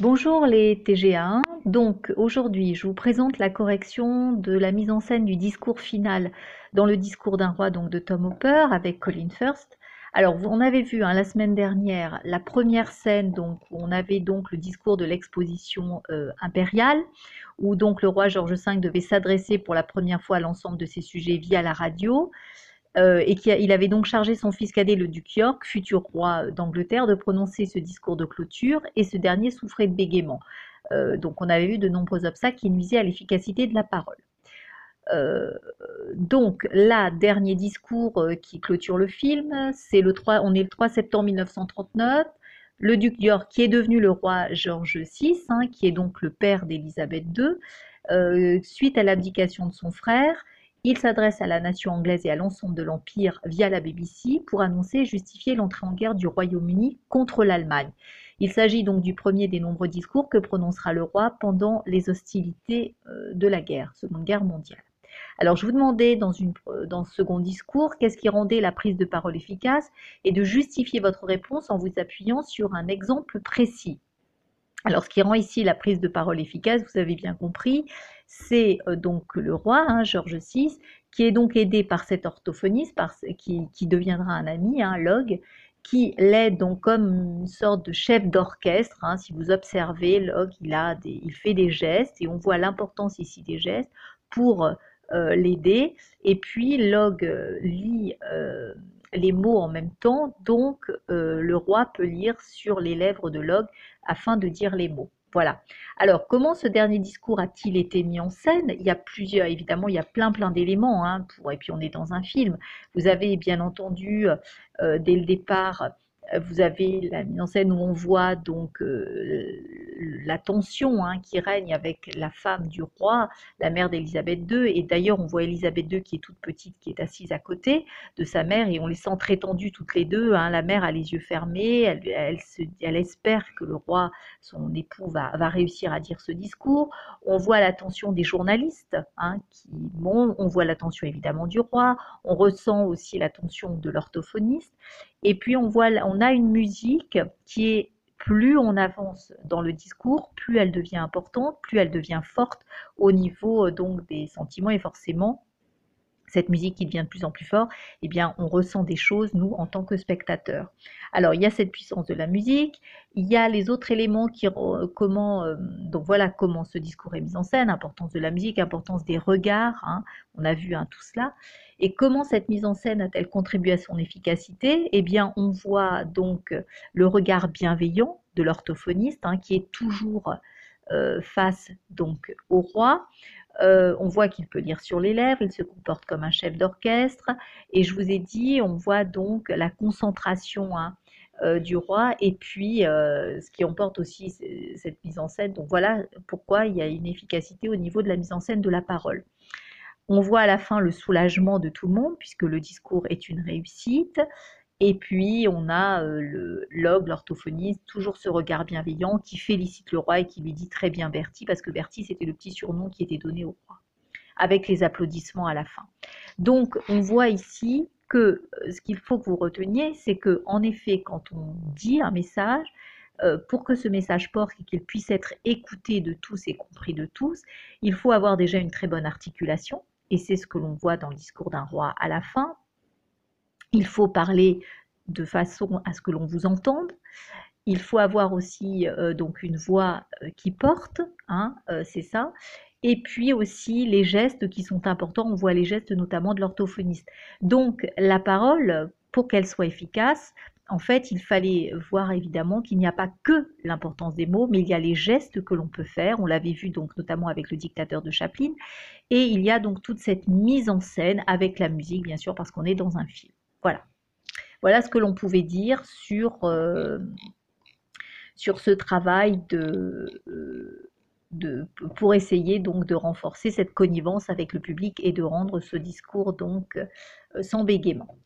Bonjour les TGA1. Donc aujourd'hui, je vous présente la correction de la mise en scène du discours final dans le discours d'un roi donc de Tom Hopper avec Colin First. Alors, on avait vu hein, la semaine dernière la première scène donc où on avait donc le discours de l'exposition euh, impériale où donc le roi George V devait s'adresser pour la première fois à l'ensemble de ses sujets via la radio. Euh, et qu'il avait donc chargé son fils cadet, le duc York, futur roi d'Angleterre, de prononcer ce discours de clôture, et ce dernier souffrait de bégaiement. Euh, donc on avait eu de nombreux obstacles qui nuisaient à l'efficacité de la parole. Euh, donc là, dernier discours qui clôture le film, c'est le 3, on est le 3 septembre 1939. Le duc York, qui est devenu le roi George VI, hein, qui est donc le père d'Élisabeth II, suite à l'abdication de son frère, il s'adresse à la nation anglaise et à l'ensemble de l'Empire via la BBC pour annoncer et justifier l'entrée en guerre du Royaume-Uni contre l'Allemagne. Il s'agit donc du premier des nombreux discours que prononcera le roi pendant les hostilités euh, de la guerre, Seconde Guerre mondiale. Alors je vous demandais dans, euh, dans ce second discours qu'est-ce qui rendait la prise de parole efficace et de justifier votre réponse en vous appuyant sur un exemple précis. Alors, ce qui rend ici la prise de parole efficace, vous avez bien compris, c'est euh, donc le roi, hein, Georges VI, qui est donc aidé par cet orthophoniste, qui, deviendra un ami, un log, qui l'aide donc comme une sorte de chef d'orchestre. Hein. si vous observez, Log, il, a il fait des gestes et on voit l'importance ici des gestes pour euh, l'aider. Et puis Log euh, lit les mots en même temps, donc le roi peut lire sur les lèvres de Log afin de dire les mots. Voilà. Alors, comment ce dernier discours a-t-il été mis en scène? Il y a plusieurs, évidemment, il y a plein plein d'éléments, hein, et puis on est dans un film. Vous avez bien entendu, euh, dès le départ, vous avez la mise en scène où on voit donc euh, la tension hein, qui règne avec la femme du roi, la mère d'Élisabeth II. Et d'ailleurs, on voit Élisabeth II qui est toute petite, qui est assise à côté de sa mère, et on les sent très tendues toutes les deux. Hein. La mère a les yeux fermés, elle, espère que le roi, son époux, va, réussir à dire ce discours. On voit l'attention des journalistes, hein, qui, bon, on voit l'attention évidemment du roi, on ressent aussi l'attention de l'orthophoniste. Et puis on voit, a une musique qui est plus on avance dans le discours, plus elle devient importante, plus elle devient forte au niveau donc des sentiments. Et forcément cette musique qui devient de plus en plus fort, eh bien, on ressent des choses, nous, en tant que spectateurs. Alors, il y a cette puissance de la musique, il y a les autres éléments qui, comment, euh, donc voilà comment ce discours est mis en scène, importance de la musique, importance des regards, hein, on a vu hein, tout cela. Et comment cette mise en scène a-t-elle contribué à son efficacité? Eh bien, on voit donc le regard bienveillant de l'orthophoniste, hein, qui est toujours euh, face donc au roi. Euh, on voit qu'il peut lire sur les lèvres, il se comporte comme un chef d'orchestre. Et je vous ai dit, on voit donc la concentration hein, euh, du roi et puis ce qui emporte aussi cette mise en scène. Donc voilà pourquoi il y a une efficacité au niveau de la mise en scène de la parole. On voit à la fin le soulagement de tout le monde puisque le discours est une réussite. Et puis, on a euh, le log, l'orthophoniste, toujours ce regard bienveillant qui félicite le roi et qui lui dit très bien Bertie, parce que Bertie, c'était le petit surnom qui était donné au roi, avec les applaudissements à la fin. Donc, on voit ici que euh, ce qu'il faut que vous reteniez, c'est que, en effet, quand on dit un message, euh, pour que ce message porte et qu'il puisse être écouté de tous et compris de tous, il faut avoir déjà une très bonne articulation, et c'est ce que l'on voit dans le discours d'un roi à la fin, il faut parler de façon à ce que l'on vous entende. Il faut avoir aussi euh, donc une voix euh, qui porte, hein, euh, c'est ça. Et puis aussi les gestes qui sont importants. On voit les gestes notamment de l'orthophoniste. Donc la parole, pour qu'elle soit efficace, en fait, il fallait voir évidemment qu'il n'y a pas que l'importance des mots, mais il y a les gestes que l'on peut faire. On l'avait vu donc notamment avec le dictateur de Chaplin. Et il y a donc toute cette mise en scène avec la musique, bien sûr, parce qu'on est dans un film. Voilà. Ce que l'on pouvait dire sur, euh, sur ce travail de, euh, de, pour essayer donc de renforcer cette connivence avec le public et de rendre ce discours donc euh, sans bégaiement.